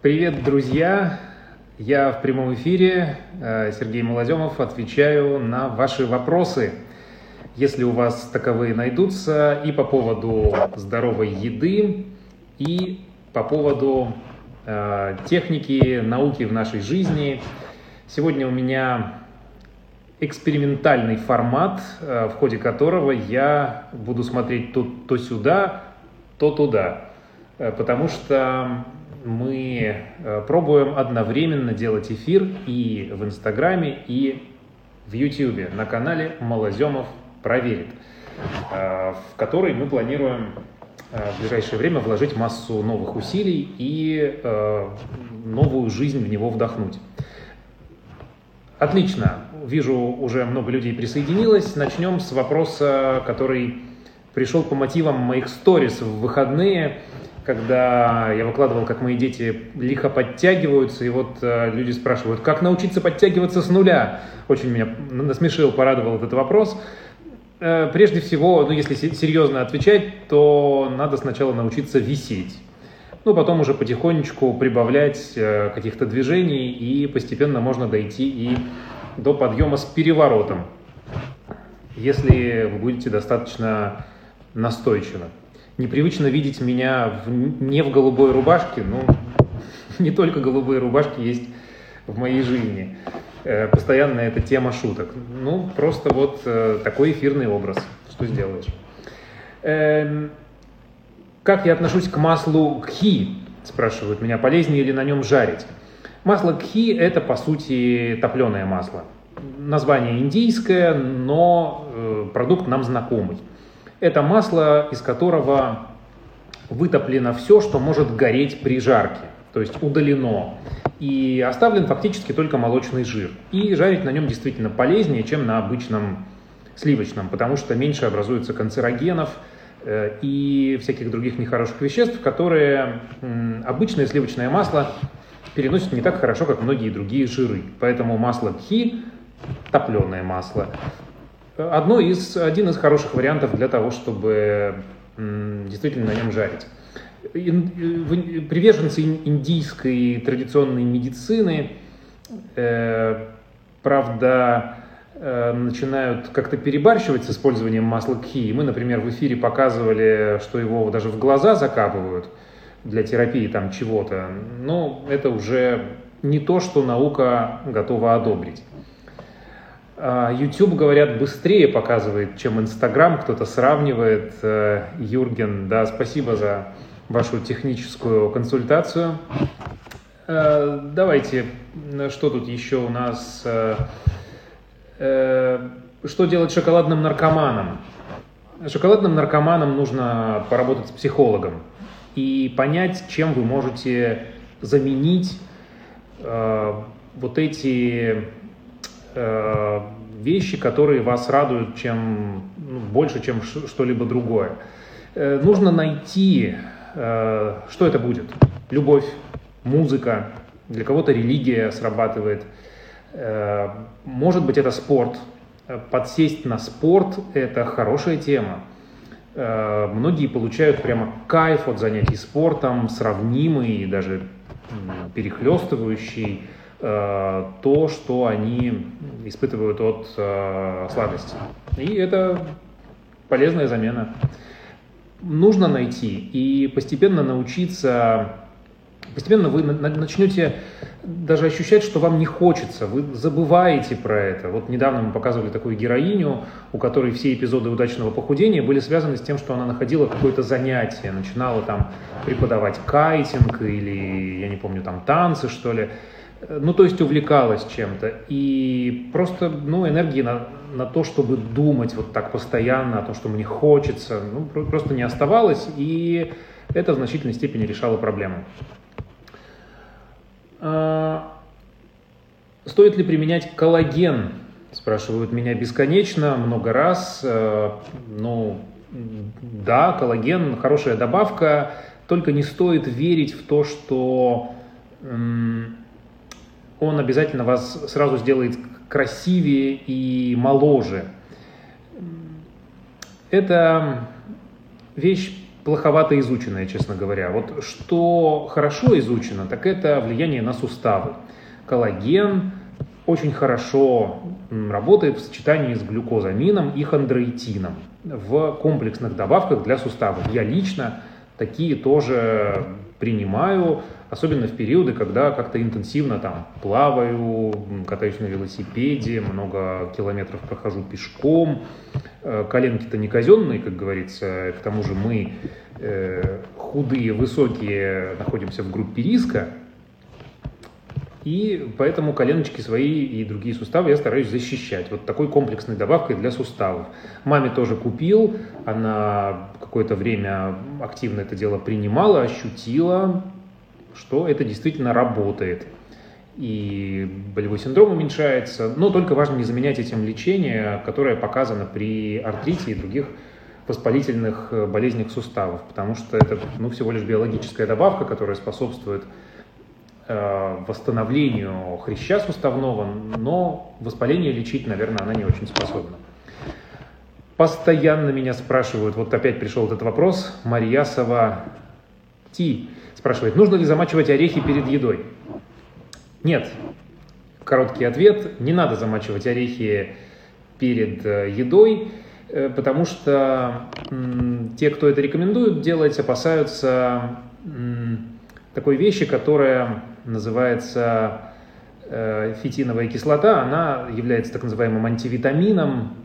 Привет, друзья! Я в прямом эфире, э, Сергей Малоземов, отвечаю на ваши вопросы. Если у вас таковые найдутся, и по поводу здоровой еды, и по поводу э, техники, науки в нашей жизни. Сегодня у меня экспериментальный формат, э, в ходе которого я буду смотреть то, то сюда, то туда. Э, потому что мы э, пробуем одновременно делать эфир и в Инстаграме, и в Ютьюбе на канале Малоземов проверит, э, в который мы планируем э, в ближайшее время вложить массу новых усилий и новую жизнь в него вдохнуть. Отлично. Вижу, уже много людей присоединилось. Начнем с вопроса, который пришел по мотивам моих сторис в выходные когда я выкладывал, как мои дети лихо подтягиваются, и вот э, люди спрашивают, как научиться подтягиваться с нуля? Очень меня насмешил, порадовал этот вопрос. Э, прежде всего, ну, если серьезно отвечать, то надо сначала научиться висеть. Ну, потом уже потихонечку прибавлять э, каких-то движений, и постепенно можно дойти и до подъема с переворотом, если вы будете достаточно настойчивы непривычно видеть меня в, не в голубой рубашке, но не только голубые рубашки есть в моей жизни. Э, постоянно это тема шуток. Ну, просто вот э, такой эфирный образ. Что сделаешь? Эм, как я отношусь к маслу кхи? Спрашивают меня, полезнее ли на нем жарить? Масло кхи – это, по сути, топленое масло. Название индийское, но э, продукт нам знакомый. Это масло, из которого вытоплено все, что может гореть при жарке, то есть удалено. И оставлен фактически только молочный жир. И жарить на нем действительно полезнее, чем на обычном сливочном, потому что меньше образуется канцерогенов э, и всяких других нехороших веществ, которые обычное сливочное масло переносит не так хорошо, как многие другие жиры. Поэтому масло кхи, топленое масло, одно из, один из хороших вариантов для того, чтобы действительно на нем жарить. Приверженцы индийской традиционной медицины, э, правда, э, начинают как-то перебарщивать с использованием масла кхи. Мы, например, в эфире показывали, что его даже в глаза закапывают для терапии там чего-то. Но это уже не то, что наука готова одобрить. А, YouTube, говорят, быстрее показывает, чем Instagram. Кто-то сравнивает. Э, Юрген, да, спасибо за вашу техническую консультацию. Э, давайте, что тут еще у нас? Э, что делать шоколадным наркоманам? Шоколадным наркоманам нужно поработать с психологом и понять, чем вы можете заменить вот эти Э, вещи, которые вас радуют чем, ну, больше, чем что-либо другое. Э, нужно найти, э, что это будет. Любовь, музыка, для кого-то религия срабатывает. Может быть, это спорт. Подсесть на спорт – это хорошая тема. Многие получают прямо кайф от занятий спортом, сравнимый и даже перехлестывающий Э, то, что они испытывают от э, сладости. И это полезная замена. Нужно найти и постепенно научиться, постепенно вы начнете даже ощущать, что вам не хочется, вы забываете про это. Вот недавно мы показывали такую героиню, у которой все эпизоды удачного похудения были связаны с тем, что она находила какое-то занятие, начинала там преподавать кайтинг или, я не помню, там танцы, что ли. Э, ну, то есть увлекалась чем-то. И просто, ну, энергии на, на то, чтобы думать вот так постоянно о том, что мне хочется, ну, просто не оставалось, и это в значительной степени решало проблему. А, стоит ли применять коллаген? Спрашивают меня бесконечно, много раз. А, ну, да, коллаген хорошая добавка, только не стоит верить в то, что он обязательно вас сразу сделает красивее и моложе. Это вещь плоховато изученное, честно говоря. Вот что хорошо изучено, так это влияние на суставы. Коллаген очень хорошо работает в сочетании с глюкозамином и хондроитином в комплексных добавках для суставов. Я лично такие тоже принимаю, особенно в периоды, когда как-то интенсивно там плаваю, катаюсь на велосипеде, много километров прохожу пешком. Э, коленки-то не казенные, как говорится, к тому же мы э, худые, высокие, находимся в группе риска, и поэтому коленочки свои и другие суставы я стараюсь защищать. Вот такой комплексной добавкой для суставов. Маме тоже купил, она какое-то время активно это дело принимала, ощутила, что это действительно работает. И болевой синдром уменьшается, но только важно не заменять этим лечение, которое показано при артрите и других воспалительных болезнях суставов, потому что это ну, всего лишь биологическая добавка, которая способствует Э, восстановлению хряща суставного, но воспаление лечить, наверное, она не очень способна. Постоянно меня спрашивают, вот опять пришел этот вопрос, Марьясова Ти спрашивает, нужно ли замачивать орехи перед едой? Нет. Короткий ответ, не надо замачивать орехи перед э, едой, э, потому что те, кто это рекомендует делать, опасаются такой вещи, которая называется э, фитиновая кислота. Она является так называемым антивитамином,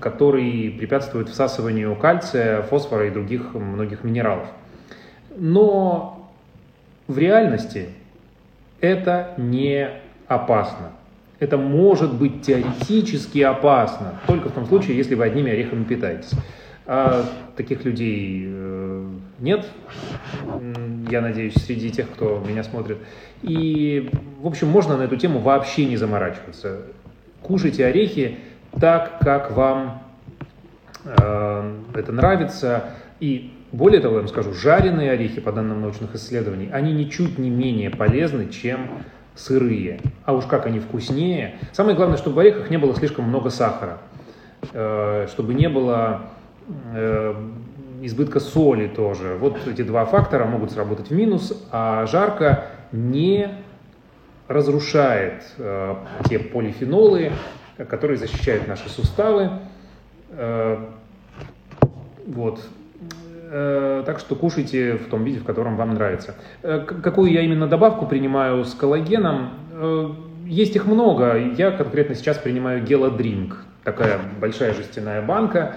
который препятствует всасыванию кальция, фосфора и других многих минералов. Но в реальности это не опасно. Это может быть теоретически опасно, только в том случае, если вы одними орехами питаетесь. А таких людей э, нет, я надеюсь, среди тех, кто меня смотрит. И, в общем, можно на эту тему вообще не заморачиваться. Кушайте орехи так, как вам э, это нравится. И более того, я вам скажу, жареные орехи, по данным научных исследований, они ничуть не менее полезны, чем сырые. А уж как они вкуснее. Самое главное, чтобы в орехах не было слишком много сахара. Э, чтобы не было э, избытка соли тоже. Вот эти два фактора могут сработать в минус, а жарко не разрушает э, те полифенолы, которые защищают наши суставы. Э, вот. Э, так что кушайте в том виде, в котором вам нравится. Э, какую я именно добавку принимаю с коллагеном? Есть их много. Я конкретно сейчас принимаю гелодринк такая большая жестяная банка,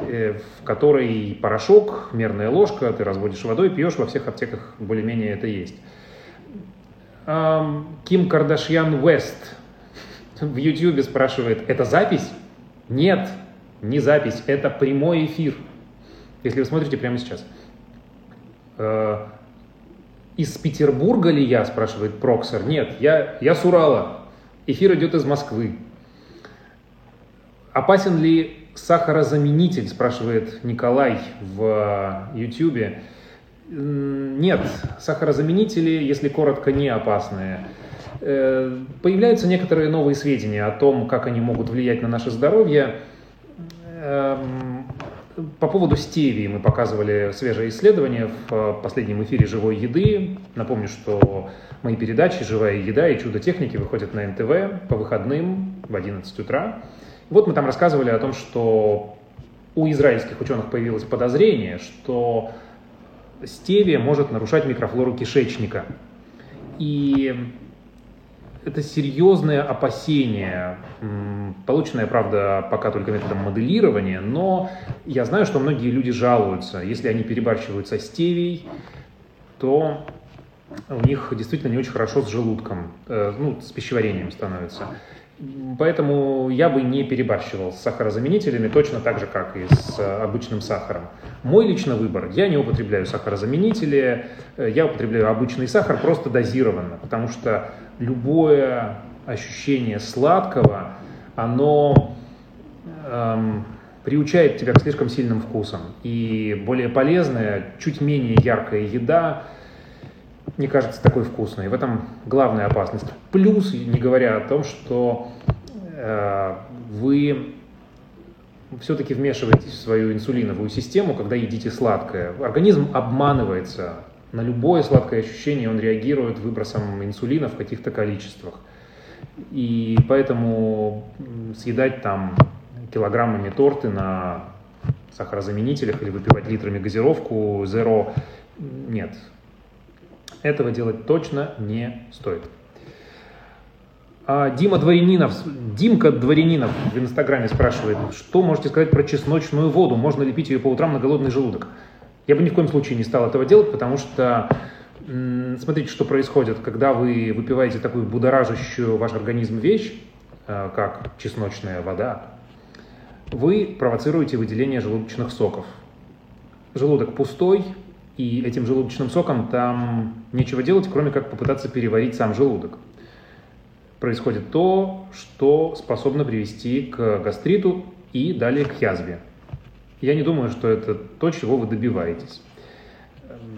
в которой порошок, мерная ложка, ты разводишь водой, пьешь, во всех аптеках более-менее это есть. Ким Кардашьян Вест в YouTube спрашивает, это запись? Нет, не запись, это прямой эфир. Если вы смотрите прямо сейчас. Э, из Петербурга ли я, спрашивает Проксер. Нет, я, я с Урала. Эфир идет из Москвы. Опасен ли сахарозаменитель, спрашивает Николай в YouTube. Нет, сахарозаменители, если коротко, не опасные. Э, появляются некоторые новые сведения о том, как они могут влиять на наше здоровье. Эм, по поводу стевии мы показывали свежее исследование в последнем эфире «Живой еды». Напомню, что мои передачи «Живая еда» и «Чудо техники» выходят на НТВ по выходным в 11 утра. Вот мы там рассказывали о том, что у израильских ученых появилось подозрение, что стевия может нарушать микрофлору кишечника. И это серьезное опасение, полученное, правда, пока только методом моделирования, но я знаю, что многие люди жалуются, если они перебарщивают со стевией, то у них действительно не очень хорошо с желудком, э, ну, с пищеварением становится. Поэтому я бы не перебарщивал с сахарозаменителями точно так же, как и с э, обычным сахаром. Мой личный выбор. Я не употребляю сахарозаменители, э, я употребляю обычный сахар просто дозированно, потому что любое ощущение сладкого, оно эм, приучает тебя к слишком сильным вкусам. И более полезная, чуть менее яркая еда не кажется такой вкусной. В этом главная опасность. Плюс, не говоря о том, что э, вы все-таки вмешиваетесь в свою инсулиновую систему, когда едите сладкое. Организм обманывается. На любое сладкое ощущение он реагирует выбросом инсулина в каких-то количествах. И поэтому съедать там килограммами торты на сахарозаменителях или выпивать литрами газировку Zero нет. Этого делать точно не стоит. А Дима Дворянинов, Димка Дворянинов в Инстаграме спрашивает, что можете сказать про чесночную воду? Можно ли пить ее по утрам на голодный желудок? Я бы ни в коем случае не стал этого делать, потому что смотрите, что происходит, когда вы выпиваете такую будоражащую ваш организм вещь, э, как чесночная вода, вы провоцируете выделение желудочных соков. Желудок пустой, и этим желудочным соком там нечего делать, кроме как попытаться переварить сам желудок происходит то, что способно привести к гастриту и далее к язве. Я не думаю, что это то, чего вы добиваетесь.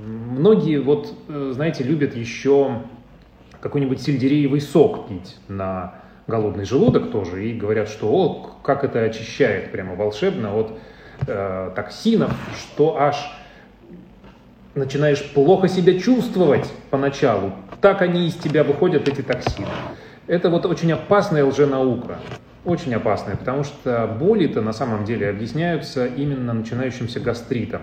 Многие, вот, э, знаете, любят еще какой-нибудь сельдереевый сок пить на голодный желудок тоже и говорят, что о, как это очищает прямо волшебно от э, токсинов, что аж начинаешь плохо себя чувствовать поначалу. Так они из тебя выходят, эти токсины. Это вот очень опасная лженаука. Очень опасная, потому что боли-то на самом деле объясняются именно начинающимся гастритом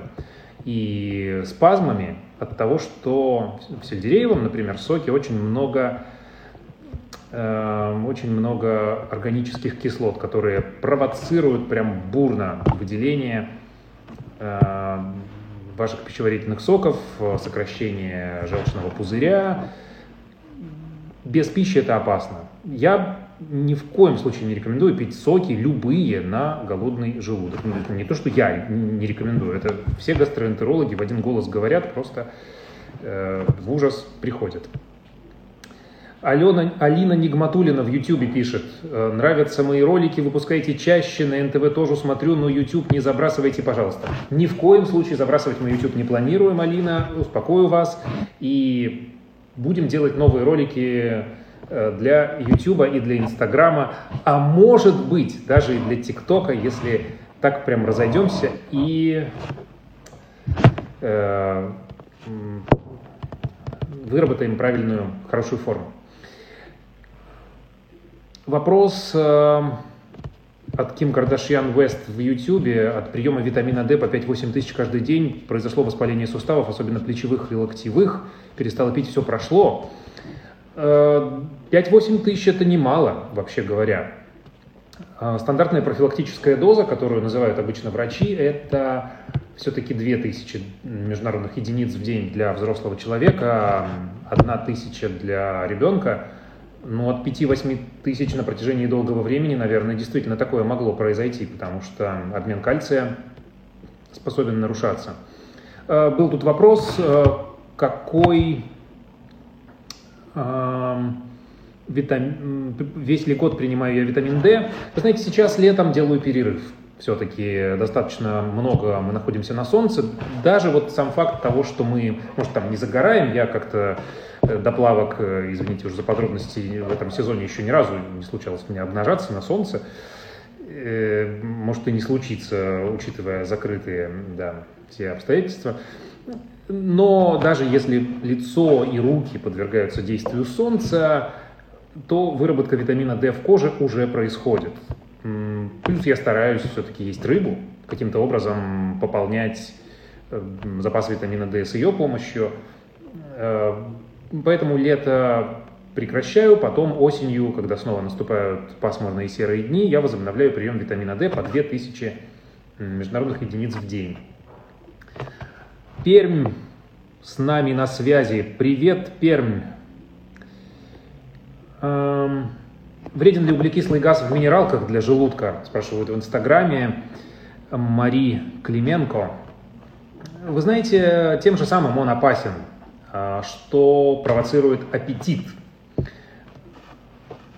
и спазмами от того, что в сельдереевом, например, соке очень много э, очень много органических кислот, которые провоцируют прям бурно выделение э, ваших пищеварительных соков, сокращение желчного пузыря, без пищи это опасно. Я ни в коем случае не рекомендую пить соки любые на голодный желудок. Ну, это не то, что я не рекомендую, это все гастроэнтерологи в один голос говорят, просто э, в ужас приходят. Алена, Алина Нигматулина в Ютубе пишет, «Э, нравятся мои ролики, выпускайте чаще, на НТВ тоже смотрю, но YouTube не забрасывайте, пожалуйста. Ни в коем случае забрасывать мы YouTube не планируем, Алина, успокою вас. И Будем делать новые ролики для YouTube и для Инстаграма, а может быть даже и для ТикТока, если так прям разойдемся и э, выработаем правильную, хорошую форму. Вопрос э, от Ким Кардашьян Вест в Ютьюбе. От приема витамина D по 5-8 тысяч каждый день произошло воспаление суставов, особенно плечевых и локтевых перестала пить, все прошло. 5-8 э, тысяч это немало, вообще говоря. Э, стандартная профилактическая доза, которую называют обычно врачи, это все-таки 2000 международных единиц в день для взрослого человека, 1000 для ребенка. Но от 5-8 тысяч на протяжении долгого времени, наверное, действительно такое могло произойти, потому что обмен кальция способен нарушаться. Э, был тут вопрос, какой витамин, весь ли год принимаю я витамин D. Вы знаете, сейчас летом делаю перерыв. Все-таки достаточно много мы находимся на солнце. Даже вот сам факт того, что мы, может, там не загораем, я как-то э, до плавок, э, извините уже за подробности, в этом сезоне еще ни разу не случалось мне обнажаться на солнце. Э, может и не случится, учитывая закрытые да, все обстоятельства. Но даже если лицо и руки подвергаются действию солнца, то выработка витамина D в коже уже происходит. Плюс я стараюсь все-таки есть рыбу, каким-то образом пополнять э, запас витамина D с ее помощью. Э, поэтому лето прекращаю, потом осенью, когда снова наступают пасмурные серые дни, я возобновляю прием витамина D по 2000 международных единиц в день. Пермь с нами на связи. Привет, Пермь. Эм, вреден ли углекислый газ в минералках для желудка? Спрашивают в Инстаграме. Мари Клименко. Вы знаете, тем же самым он опасен, э, что провоцирует аппетит.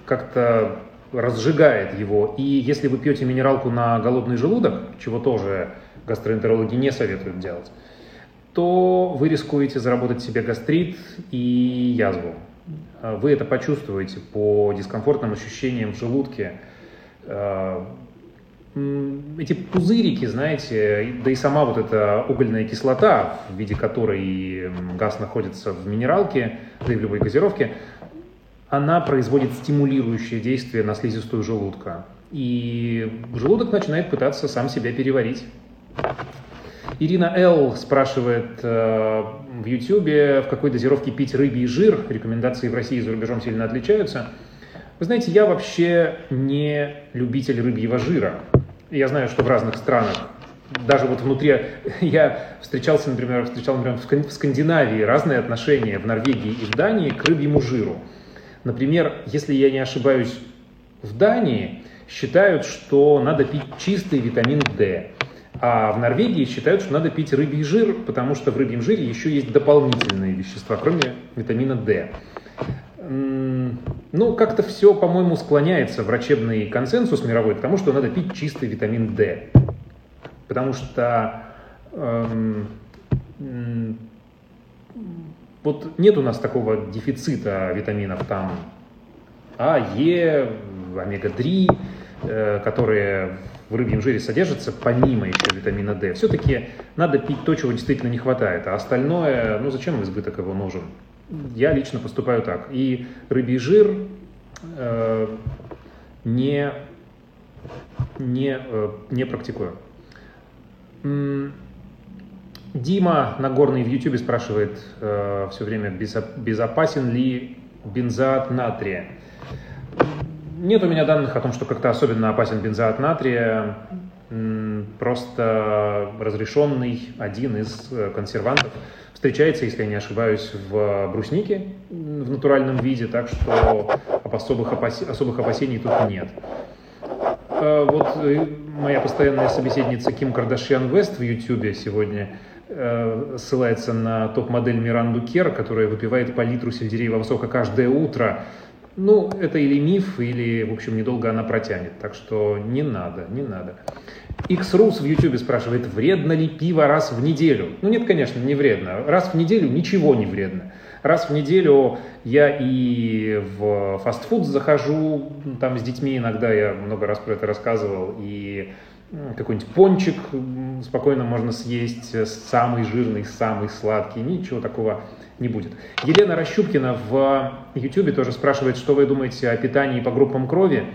Как-то разжигает его. И если вы пьете минералку на голодный желудок, чего тоже гастроэнтерологи не советуют делать, то вы рискуете заработать себе гастрит и язву. А вы это почувствуете по дискомфортным ощущениям в желудке. А, эти пузырики, знаете, да и сама вот эта угольная кислота, в виде которой газ находится в минералке, да и в любой газировке, она производит стимулирующее действие на слизистую желудка. И желудок начинает пытаться сам себя переварить. Ирина Л. спрашивает э, в Ютьюбе, в какой дозировке пить рыбий жир. Рекомендации в России и за рубежом сильно отличаются. Вы знаете, я вообще не любитель рыбьего жира. Я знаю, что в разных странах, даже вот внутри, я встречался, например, встречал, например, в Скандинавии разные отношения в Норвегии и в Дании к рыбьему жиру. Например, если я не ошибаюсь, в Дании считают, что надо пить чистый витамин D. А в Норвегии считают, что надо пить рыбий жир, потому что в рыбьем жире еще есть дополнительные вещества, кроме витамина D. Ну, как-то все, по-моему, склоняется врачебный консенсус мировой к тому, что надо пить чистый витамин D. Потому что эм, вот нет у нас такого дефицита витаминов там А, Е, омега-3, э, которые в рыбьем жире содержатся, помимо еще витамина D. Все-таки надо пить то, чего действительно не хватает, а остальное, ну зачем избыток его нужен? Я лично поступаю так. И рыбий жир э, не, не, э, не практикую. Дима Нагорный в YouTube спрашивает э, все время, безопасен ли бензоат натрия. Нет у меня данных о том, что как-то особенно опасен бензоат натрия. Просто разрешенный один из э, консервантов встречается, если я не ошибаюсь, в бруснике в натуральном виде, так что особых, опас... особых опасений тут нет. А вот э, моя постоянная собеседница Ким Кардашьян Вест в Ютьюбе сегодня э, ссылается на топ-модель Миранду Кер, которая выпивает по литру сельдереевого сока каждое утро. Ну, это или миф, или, в общем, недолго она протянет. Так что не надо, не надо. Xrus в YouTube спрашивает, вредно ли пиво раз в неделю? Ну нет, конечно, не вредно. Раз в неделю ничего не вредно. Раз в неделю я и в фастфуд захожу, там с детьми иногда, я много раз про это рассказывал, и какой-нибудь пончик спокойно можно съесть, самый жирный, самый сладкий, ничего такого не будет. Елена Рощупкина в YouTube тоже спрашивает, что вы думаете о питании по группам крови.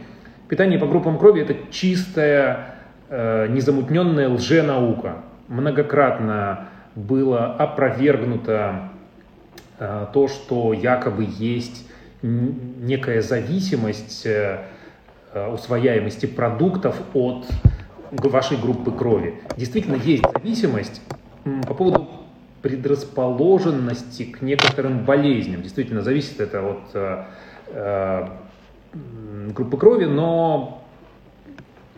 Питание по группам крови – это чистая э, незамутненная лженаука. Многократно было опровергнуто э, то, что якобы есть некая зависимость э, усвояемости продуктов от вашей группы крови. Действительно есть зависимость по поводу предрасположенности к некоторым болезням. Действительно, зависит это от э, э, группы крови, но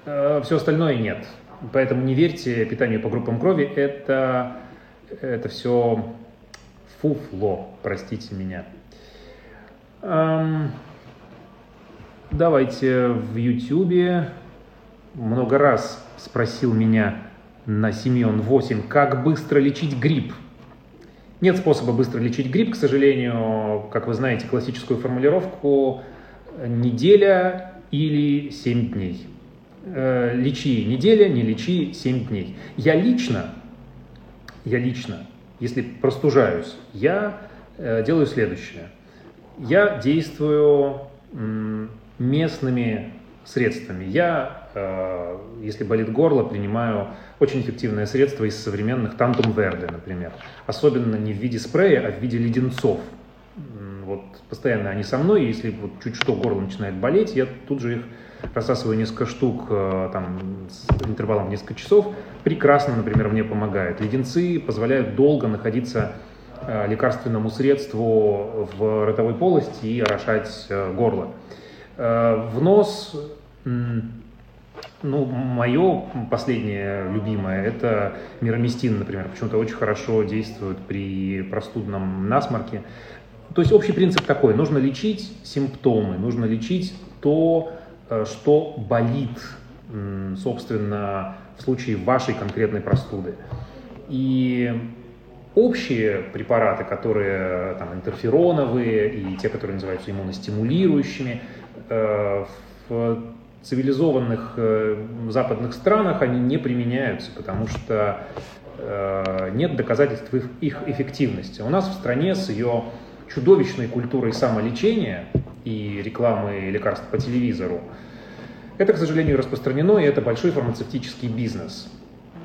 Э, все остальное нет. Поэтому не верьте питанию по группам крови, это, это все фуфло, простите меня. Эм, давайте в Ютьюбе много раз спросил меня на Семен 8, как быстро лечить грипп. Нет способа быстро лечить грипп, к сожалению, как вы знаете, классическую формулировку неделя или 7 дней э, лечи неделя, не лечи 7 дней. Я лично, я лично, если простужаюсь, я э, делаю следующее. Я действую местными средствами. Я, если болит горло, принимаю очень эффективное средство из современных Тантум Верде, например. Особенно не в виде спрея, а в виде леденцов. Вот постоянно они со мной, если вот чуть что горло начинает болеть, я тут же их рассасываю несколько штук э, там, с интервалом в несколько часов, прекрасно, например, мне помогает. Леденцы позволяют долго находиться э, лекарственному средству в ротовой полости и орошать э, горло. В нос, ну, мое последнее любимое, это мироместин, например, почему-то очень хорошо действует при простудном насморке. То есть общий принцип такой, нужно лечить симптомы, нужно лечить то, Э, что болит, собственно, в случае вашей конкретной простуды. И общие препараты, которые там, интерфероновые и те, которые называются иммуностимулирующими, э, в цивилизованных э, западных странах они не применяются, потому что э, нет доказательств их, эффективности. У нас в стране с ее чудовищной культурой самолечения и рекламы лекарств по телевизору, это, к сожалению, распространено, и это большой фармацевтический бизнес.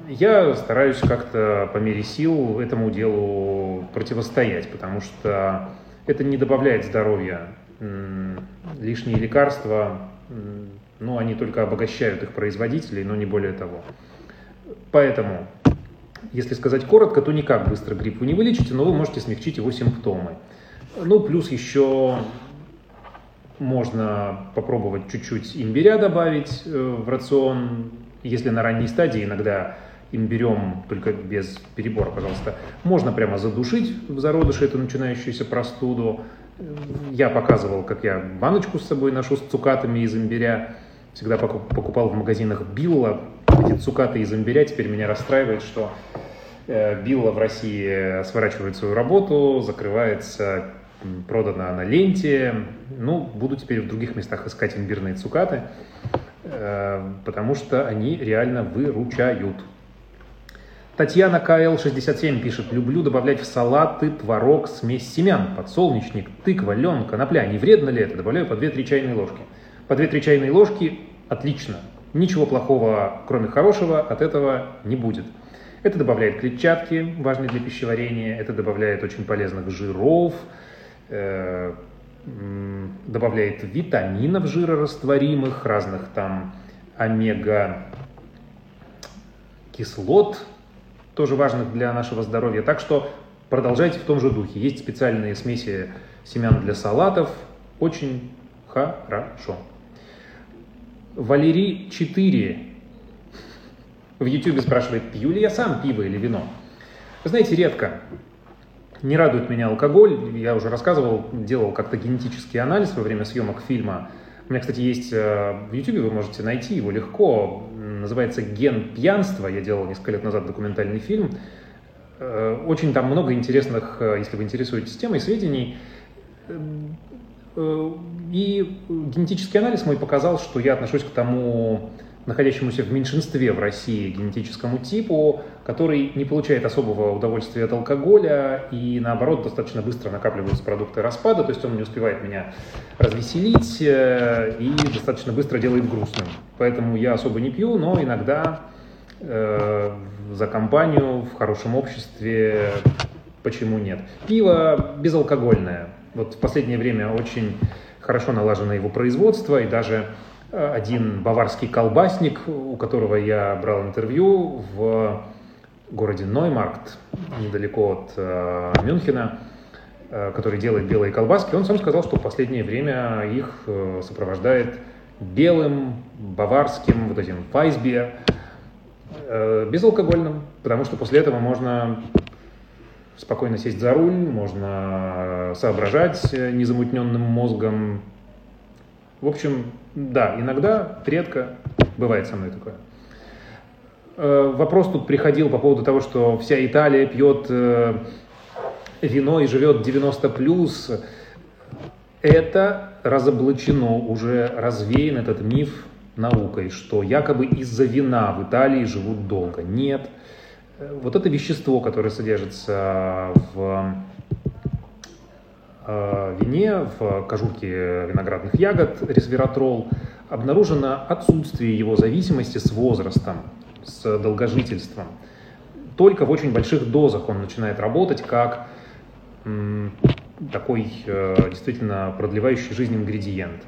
Я стараюсь как-то по мере сил этому делу противостоять, потому что это не добавляет здоровья. Лишние лекарства, ну, они только обогащают их производителей, но не более того. Поэтому, если сказать коротко, то никак быстро грипп вы не вылечите, но вы можете смягчить его симптомы. Ну, плюс еще можно попробовать чуть-чуть имбиря добавить э, в рацион, если на ранней стадии иногда имбирем, только без перебора, пожалуйста. Можно прямо задушить в зародыше эту начинающуюся простуду. Я показывал, как я баночку с собой ношу с цукатами из имбиря. Всегда покупал в магазинах Билла эти цукаты из имбиря. Теперь меня расстраивает, что э, Билла в России сворачивает свою работу, закрывается, продана на ленте. Ну, буду теперь в других местах искать имбирные цукаты, э, потому что они реально выручают. Татьяна КЛ67 пишет, люблю добавлять в салаты творог, смесь семян, подсолнечник, тыква, лен, конопля. Не вредно ли это? Добавляю по 2-3 чайные ложки. По 2-3 чайные ложки отлично. Ничего плохого, кроме хорошего, от этого не будет. Это добавляет клетчатки, важные для пищеварения, это добавляет очень полезных жиров, э, добавляет витаминов жирорастворимых, разных там омега кислот, тоже важных для нашего здоровья. Так что продолжайте в том же духе. Есть специальные смеси семян для салатов. Очень хорошо. Валерий 4 в YouTube спрашивает, пью ли я сам пиво или вино. Вы знаете, редко. Не радует меня алкоголь. Я уже рассказывал, делал как-то генетический анализ во время съемок фильма. У меня, кстати, есть э, в YouTube, вы можете найти его легко называется «Ген пьянства». Я делал несколько лет назад документальный фильм. Э, очень там много интересных, э, если вы интересуетесь темой, сведений. Э, и генетический анализ мой показал, что я отношусь к тому находящемуся в меньшинстве в России генетическому типу, который не получает особого удовольствия от алкоголя и, наоборот, достаточно быстро накапливаются продукты распада, то есть он не успевает меня развеселить э, и достаточно быстро делает грустным. Поэтому я особо не пью, но иногда э, за компанию в хорошем обществе почему нет. Пиво безалкогольное. Вот в последнее время очень хорошо налажено его производство, и даже один баварский колбасник, у которого я брал интервью в городе Ноймаркт, недалеко от э, Мюнхена, э, который делает белые колбаски, он сам сказал, что в последнее время их э, сопровождает белым, баварским, вот этим файсбиер, э, безалкогольным, потому что после этого можно спокойно сесть за руль, можно соображать незамутненным мозгом. В общем, да, иногда, редко, бывает со мной такое. Э, вопрос тут приходил по поводу того, что вся Италия пьет э, вино и живет 90 плюс. Это разоблачено, уже развеян этот миф наукой, что якобы из-за вина в Италии живут долго. Нет. Э, вот это вещество, которое содержится в Э, вине, в кожурке виноградных ягод ресвератрол, обнаружено отсутствие его зависимости с возрастом, с долгожительством. Только в очень больших дозах он начинает работать как такой э, действительно продлевающий жизнь ингредиент.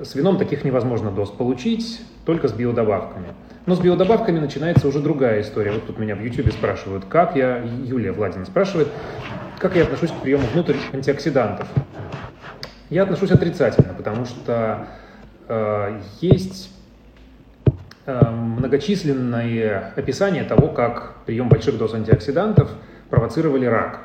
С вином таких невозможно доз получить, только с биодобавками. Но с биодобавками начинается уже другая история. Вот тут меня в YouTube спрашивают, как я, Юлия Владина спрашивает, как я отношусь к приему внутрь антиоксидантов? Я отношусь отрицательно, потому что э, есть э, многочисленные описания того, как прием больших доз антиоксидантов провоцировали рак.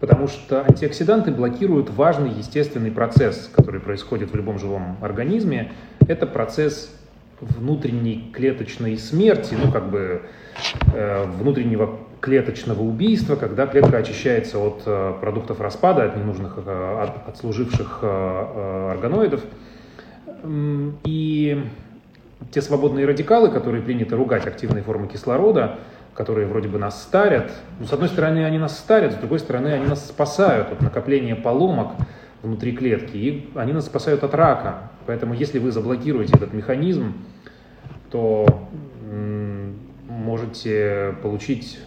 Потому что антиоксиданты блокируют важный естественный процесс, который происходит в любом живом организме. Это процесс внутренней клеточной смерти, ну как бы э, внутреннего клеточного убийства, когда клетка очищается от э, продуктов распада, от ненужных, э, от, отслуживших э, органоидов. И те свободные радикалы, которые принято ругать активные формы кислорода, которые вроде бы нас старят, ну, с одной стороны они нас старят, с другой стороны они нас спасают от накопления поломок внутри клетки, и они нас спасают от рака. Поэтому если вы заблокируете этот механизм, то можете получить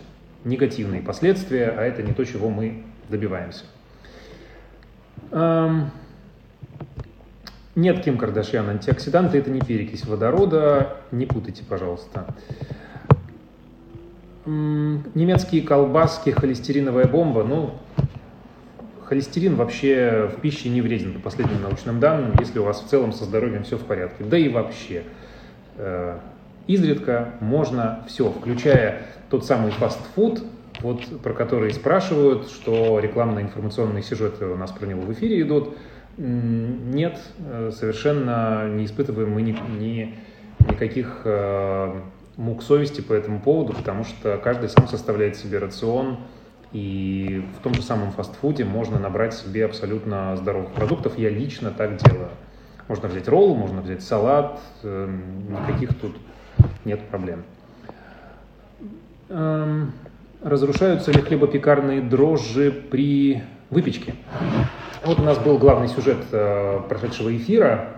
негативные последствия, а это не то, чего мы добиваемся. Нет, Ким Кардашьян, антиоксиданты это не перекись водорода, не путайте, пожалуйста. Немецкие колбаски, холестериновая бомба, ну, холестерин вообще в пище не вреден по последним научным данным, если у вас в целом со здоровьем все в порядке. Да и вообще, э, изредка можно все, включая тот самый фастфуд, вот про который спрашивают, что рекламно-информационные сюжеты у нас про него в эфире идут. Нет, э, совершенно не испытываем мы ни, ни, никаких э, мук совести по этому поводу, потому что каждый сам составляет себе рацион, и в том же самом фастфуде можно набрать себе абсолютно здоровых продуктов. Я лично так делаю. Можно взять ролл, можно взять салат, эм, никаких тут нет проблем. Эм, разрушаются ли хлебопекарные дрожжи при выпечке? Вот у нас был главный сюжет э, прошедшего эфира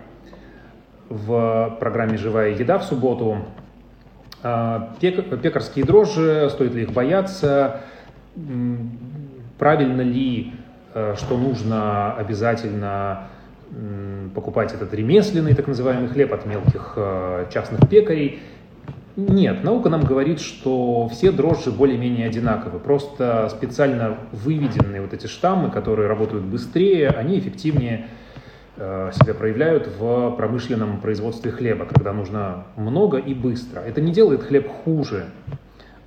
в программе «Живая еда» в субботу. Э, пекарские дрожжи, стоит ли их бояться, правильно ли, э, что нужно обязательно покупать этот ремесленный так называемый хлеб от мелких частных пекарей – нет, наука нам говорит, что все дрожжи более-менее одинаковы. Просто специально выведенные вот эти штаммы, которые работают быстрее, они эффективнее э, себя проявляют в промышленном производстве хлеба, когда нужно много и быстро. Это не делает хлеб хуже.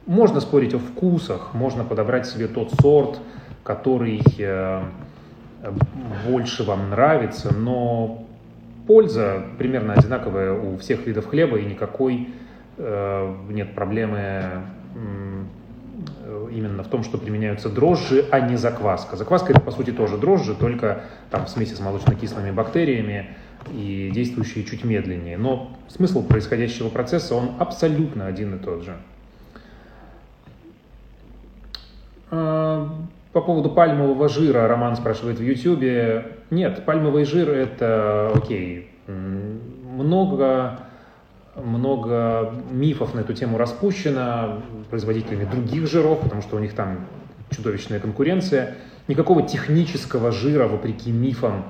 Можно спорить о вкусах, можно подобрать себе тот сорт, который э, больше вам нравится, но польза примерно одинаковая у всех видов хлеба и никакой Э, нет проблемы именно в том, что применяются дрожжи, а не закваска. Закваска это по сути тоже дрожжи, только там в смеси с молочно-кислыми бактериями и действующие чуть медленнее. Но смысл происходящего процесса, он абсолютно один и тот же. А, по поводу пальмового жира Роман спрашивает в Ютьюбе. Нет, пальмовый жир это окей. Много много мифов на эту тему распущено производителями других жиров, потому что у них там чудовищная конкуренция. Никакого технического жира, вопреки мифам,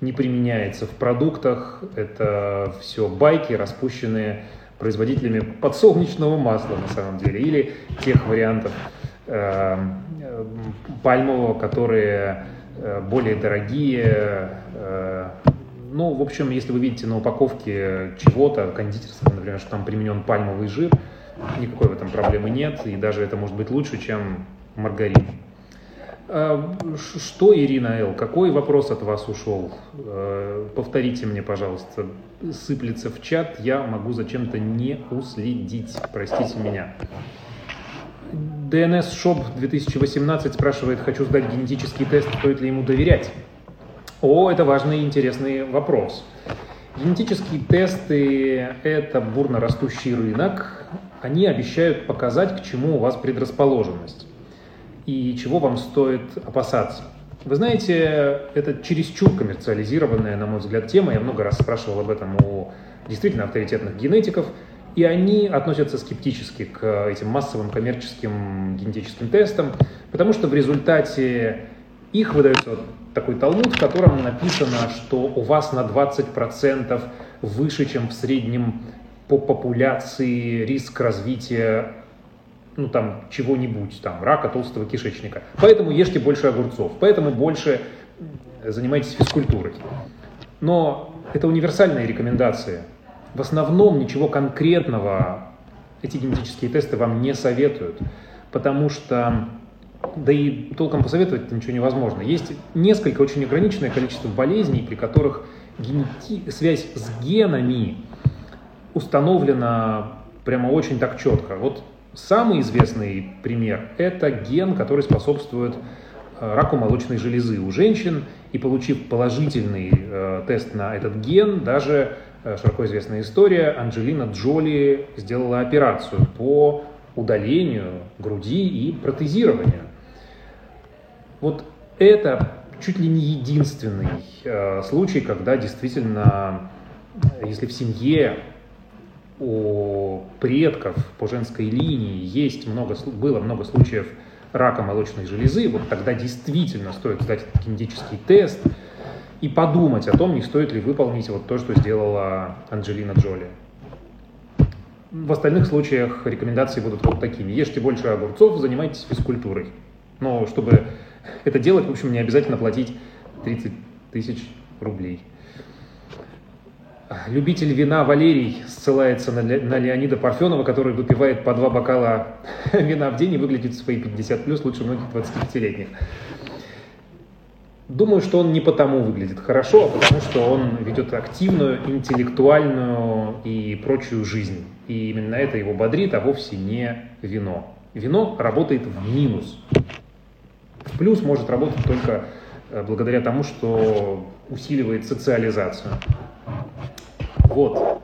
не применяется в продуктах. Это все байки, распущенные производителями подсолнечного масла на самом деле, или тех вариантов пальмового, которые э, более дорогие, э, ну, в общем, если вы видите на упаковке чего-то, кондитерского, например, что там применен пальмовый жир, никакой в этом проблемы нет, и даже это может быть лучше, чем маргарин. А, что, Ирина Л., какой вопрос от вас ушел? Повторите мне, пожалуйста. Сыплется в чат, я могу зачем-то не уследить. Простите меня. DNS Shop 2018 спрашивает, хочу сдать генетический тест, стоит ли ему доверять? О, это важный и интересный вопрос. Генетические тесты – это бурно растущий рынок. Они обещают показать, к чему у вас предрасположенность и чего вам стоит опасаться. Вы знаете, это чересчур коммерциализированная, на мой взгляд, тема. Я много раз спрашивал об этом у действительно авторитетных генетиков, и они относятся скептически к этим массовым коммерческим генетическим тестам, потому что в результате их выдается такой талмуд, в котором написано, что у вас на 20% выше, чем в среднем по популяции риск развития ну там чего-нибудь, там рака толстого кишечника. Поэтому ешьте больше огурцов, поэтому больше занимайтесь физкультурой. Но это универсальные рекомендации. В основном ничего конкретного эти генетические тесты вам не советуют, потому что да и толком посоветовать ничего невозможно. Есть несколько очень ограниченное количество болезней, при которых генети... связь с генами установлена прямо очень так четко. Вот самый известный пример – это ген, который способствует э, раку молочной железы у женщин, и получив положительный э, тест на этот ген, даже широко известная история. Анджелина Джоли сделала операцию по удалению груди и протезированию. Вот это чуть ли не единственный э, случай, когда действительно, если в семье у предков по женской линии есть много, было много случаев рака молочной железы, вот тогда действительно стоит сдать генетический тест и подумать о том, не стоит ли выполнить вот то, что сделала Анджелина Джоли. В остальных случаях рекомендации будут вот такими. Ешьте больше огурцов, занимайтесь физкультурой. Но чтобы это делать, в общем, не обязательно платить 30 тысяч рублей. Любитель вина Валерий ссылается на, на Леонида Парфенова, который выпивает по два бокала вина в день и выглядит в свои 50 плюс лучше многих 25-летних. Думаю, что он не потому выглядит хорошо, а потому что он ведет активную, интеллектуальную и прочую жизнь. И именно это его бодрит, а вовсе не вино. Вино работает в минус. В плюс может работать только э, благодаря тому, что усиливает социализацию. Вот.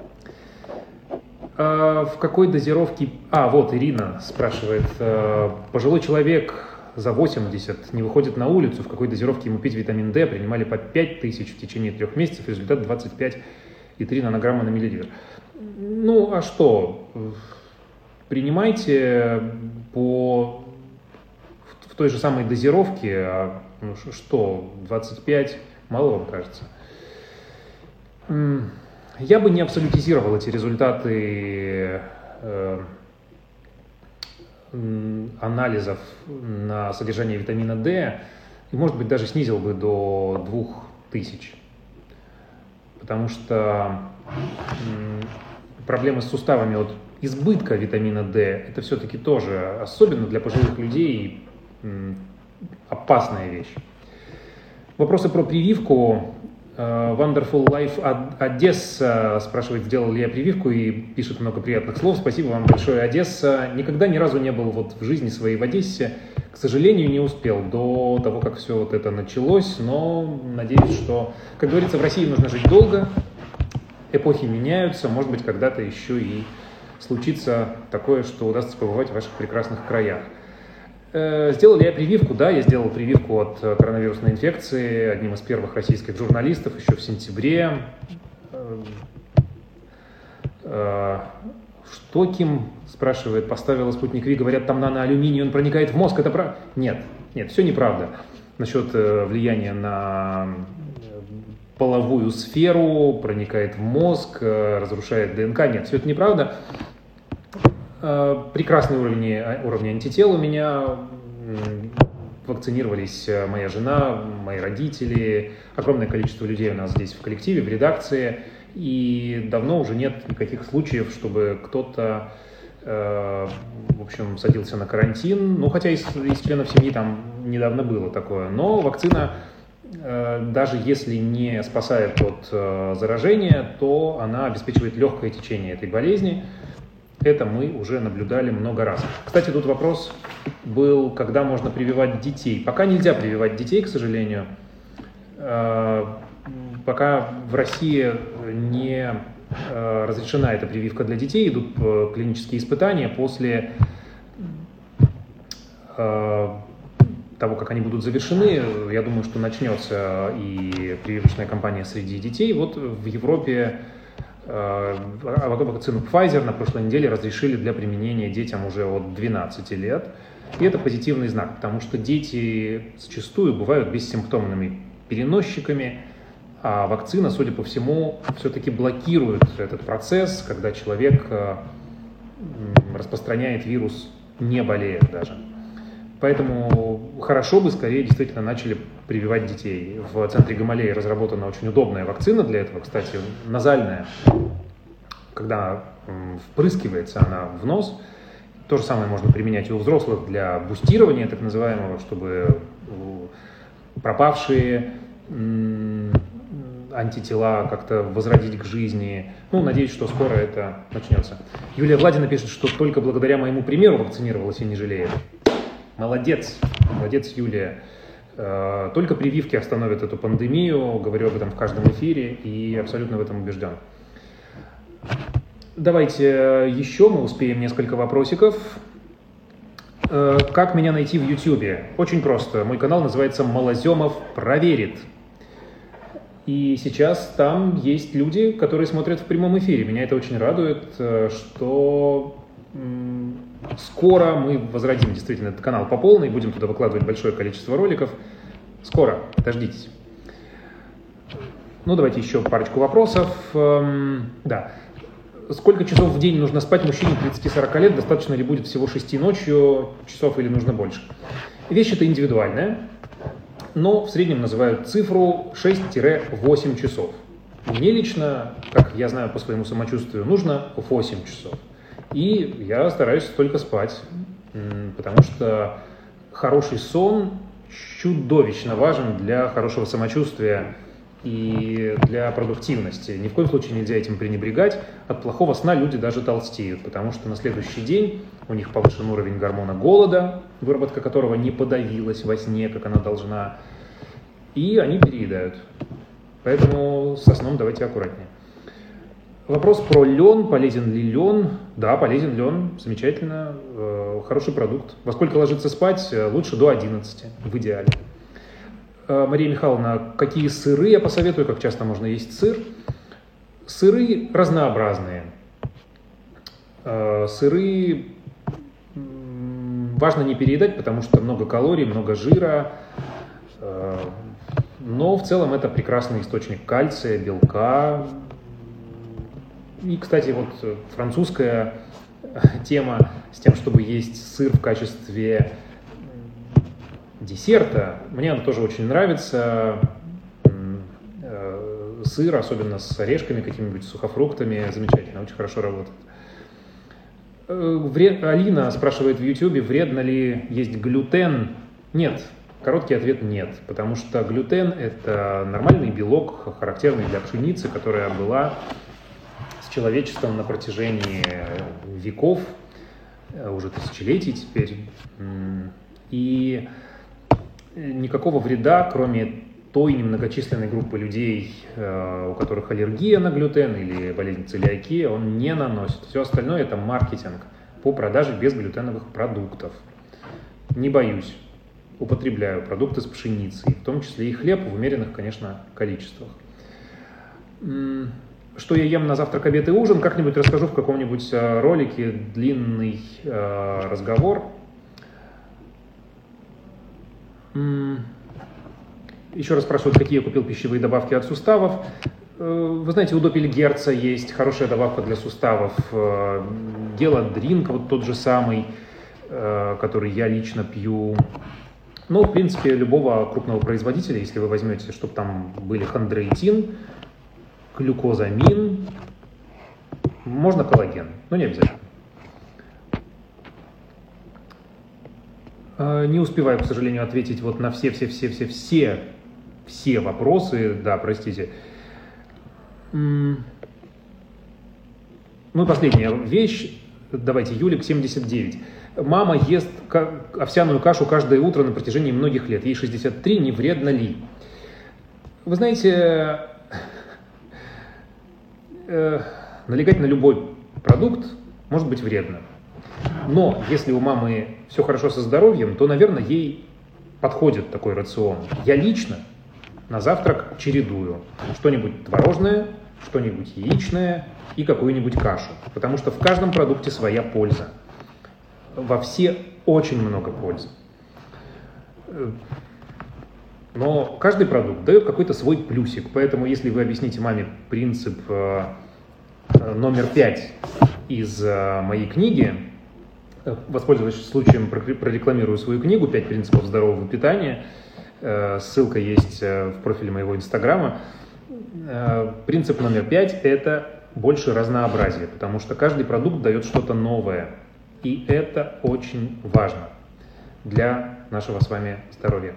А в какой дозировке... А, вот Ирина спрашивает. Э, пожилой человек за 80 не выходит на улицу, в какой дозировке ему пить витамин D, принимали по 5 тысяч в течение трех месяцев, результат 25,3 нанограмма на миллилитр. Ну, а что? Принимайте по в той же самой дозировке, а что, 25, мало вам кажется? Я бы не абсолютизировал эти результаты э, анализов на содержание витамина D и, может быть, даже снизил бы до 2000. Потому что проблемы с суставами от избытка витамина D это все-таки тоже, особенно для пожилых людей, опасная вещь. Вопросы про прививку Wonderful Life Одесса спрашивает, сделал ли я прививку и пишет много приятных слов. Спасибо вам большое, Одесса. Никогда ни разу не был вот в жизни своей в Одессе. К сожалению, не успел до того, как все вот это началось, но надеюсь, что, как говорится, в России нужно жить долго, эпохи меняются, может быть, когда-то еще и случится такое, что удастся побывать в ваших прекрасных краях. Э, сделал ли я прививку? Да, я сделал прививку от э, коронавирусной инфекции одним из первых российских журналистов еще в сентябре. Э, что Ким спрашивает, поставила спутник Ви, говорят, там наноалюминий, он проникает в мозг, это правда? Нет, нет, все неправда. Насчет влияния на половую сферу, проникает в мозг, разрушает ДНК. Нет, все это неправда. Э, прекрасный уровень, уровень антител у меня. Вакцинировались э, моя жена, мои родители, огромное количество людей у нас здесь в коллективе, в редакции. И давно уже нет никаких случаев, чтобы кто-то э, в общем, садился на карантин. Ну, хотя из, из членов семьи там недавно было такое. Но вакцина, даже если не спасает от заражения, то она обеспечивает легкое течение этой болезни. Это мы уже наблюдали много раз. Кстати, тут вопрос был, когда можно прививать детей. Пока нельзя прививать детей, к сожалению. Э, пока в России не э, разрешена эта прививка для детей, идут э, клинические испытания после того, как они будут завершены, я думаю, что начнется и прививочная кампания среди детей. Вот в Европе вакцину Pfizer на прошлой неделе разрешили для применения детям уже от 12 лет. И это позитивный знак, потому что дети зачастую бывают бессимптомными переносчиками, а вакцина, судя по всему, все-таки блокирует этот процесс, когда человек э, распространяет вирус, не болея даже. Поэтому хорошо бы скорее действительно начали прививать детей. В центре Гамалеи разработана очень удобная вакцина для этого, кстати, назальная. Когда впрыскивается она в нос, то же самое можно применять и у взрослых для бустирования, так называемого, чтобы пропавшие антитела как-то возродить к жизни. Ну, надеюсь, что скоро это начнется. Юлия Владина пишет, что только благодаря моему примеру вакцинировалась и не жалеет. Молодец, молодец, Юлия. Э, только прививки остановят эту пандемию, говорю об этом в каждом эфире и абсолютно в этом убежден. Давайте еще мы успеем несколько вопросиков. Э, как меня найти в YouTube? Очень просто. Мой канал называется Малоземов проверит. И сейчас там есть люди, которые смотрят в прямом эфире. Меня это очень радует, э, что скоро мы возродим действительно этот канал по полной, будем туда выкладывать большое количество роликов. Скоро, дождитесь. Ну, давайте еще парочку вопросов. Эм, да. Сколько часов в день нужно спать мужчине 30-40 лет? Достаточно ли будет всего 6 ночью часов или нужно больше? Вещь это индивидуальная но в среднем называют цифру 6-8 часов. Мне лично, как я знаю по своему самочувствию, нужно 8 часов. И я стараюсь только спать, потому что хороший сон чудовищно важен для хорошего самочувствия и для продуктивности. Ни в коем случае нельзя этим пренебрегать. От плохого сна люди даже толстеют, потому что на следующий день у них повышен уровень гормона голода, выработка которого не подавилась во сне, как она должна, и они переедают. Поэтому со сном давайте аккуратнее. Вопрос про лен. Полезен ли лен? Да, полезен лен. Замечательно. Э, хороший продукт. Во сколько ложиться спать? Э, лучше до 11, в идеале. Э, Мария Михайловна, какие сыры я посоветую, как часто можно есть сыр? Сыры разнообразные. Сыры важно не переедать, потому что много калорий, много жира. Но в целом это прекрасный источник кальция, белка. И, кстати, вот французская тема с тем, чтобы есть сыр в качестве десерта, мне она тоже очень нравится. Э, сыр, особенно с орешками, какими-нибудь сухофруктами, замечательно, очень хорошо работает. Э, вред... Алина спрашивает в YouTube, вредно ли есть глютен. Нет, Короткий ответ нет, потому что глютен – это нормальный белок, характерный для пшеницы, которая была человечеством на протяжении веков, э, уже тысячелетий теперь. И никакого вреда, кроме той немногочисленной группы людей, э, у которых аллергия на глютен или болезнь целиакии, он не наносит. Все остальное – это маркетинг по продаже безглютеновых продуктов. Не боюсь употребляю продукты с пшеницей, в том числе и хлеб в умеренных, конечно, количествах. Что я ем на завтрак, обед и ужин, как-нибудь расскажу в каком-нибудь э, ролике, длинный э, разговор. Еще раз спрашивают, какие я купил пищевые добавки от суставов. Э, вы знаете, у Доппельгерца есть хорошая добавка для суставов. Геладринк, вот тот же самый, который я лично пью. Ну, в принципе, любого крупного производителя, если вы возьмете, чтобы там были хондроитин, глюкозамин, можно коллаген, но не обязательно. А, не успеваю, к сожалению, ответить вот на все-все-все-все-все все вопросы. Да, простите. Ну и последняя вещь. Давайте, Юлик 79. Мама ест овсяную кашу каждое утро на протяжении многих лет. Ей 63, не вредно ли? Вы знаете, э, налегать на любой продукт может быть вредно. Но если у мамы все хорошо со здоровьем, то, наверное, ей подходит такой рацион. Я лично на завтрак чередую что-нибудь творожное, что-нибудь яичное и какую-нибудь кашу. Потому что в каждом продукте своя польза во все очень много пользы. Но каждый продукт дает какой-то свой плюсик. Поэтому если вы объясните маме принцип э, номер пять из э, моей книги, э, воспользовавшись случаем, прорекламирую свою книгу «Пять принципов здорового питания», ссылка есть в профиле моего инстаграма. Принцип номер пять – это больше разнообразия, потому что каждый продукт дает что-то новое – и это очень важно для нашего с вами здоровья.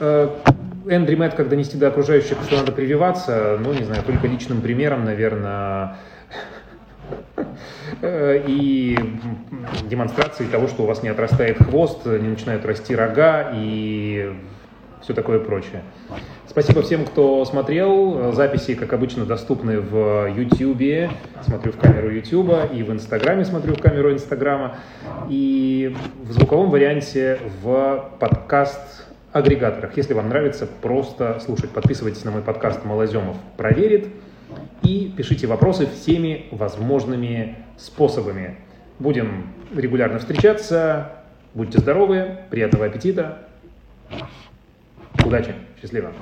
Э, Эндри Мэтт, как донести до окружающих, что надо прививаться, ну, не знаю, только личным примером, наверное, э, и демонстрацией того, что у вас не отрастает хвост, не начинают расти рога и все такое прочее. Спасибо всем, кто смотрел. Записи, как обычно, доступны в YouTube. Смотрю в камеру YouTube. И в Инстаграме смотрю в камеру Инстаграма. И в звуковом варианте в подкаст агрегаторах. Если вам нравится просто слушать, подписывайтесь на мой подкаст «Малоземов проверит» и пишите вопросы всеми возможными способами. Будем регулярно встречаться. Будьте здоровы, приятного аппетита. Удачи, счастливо.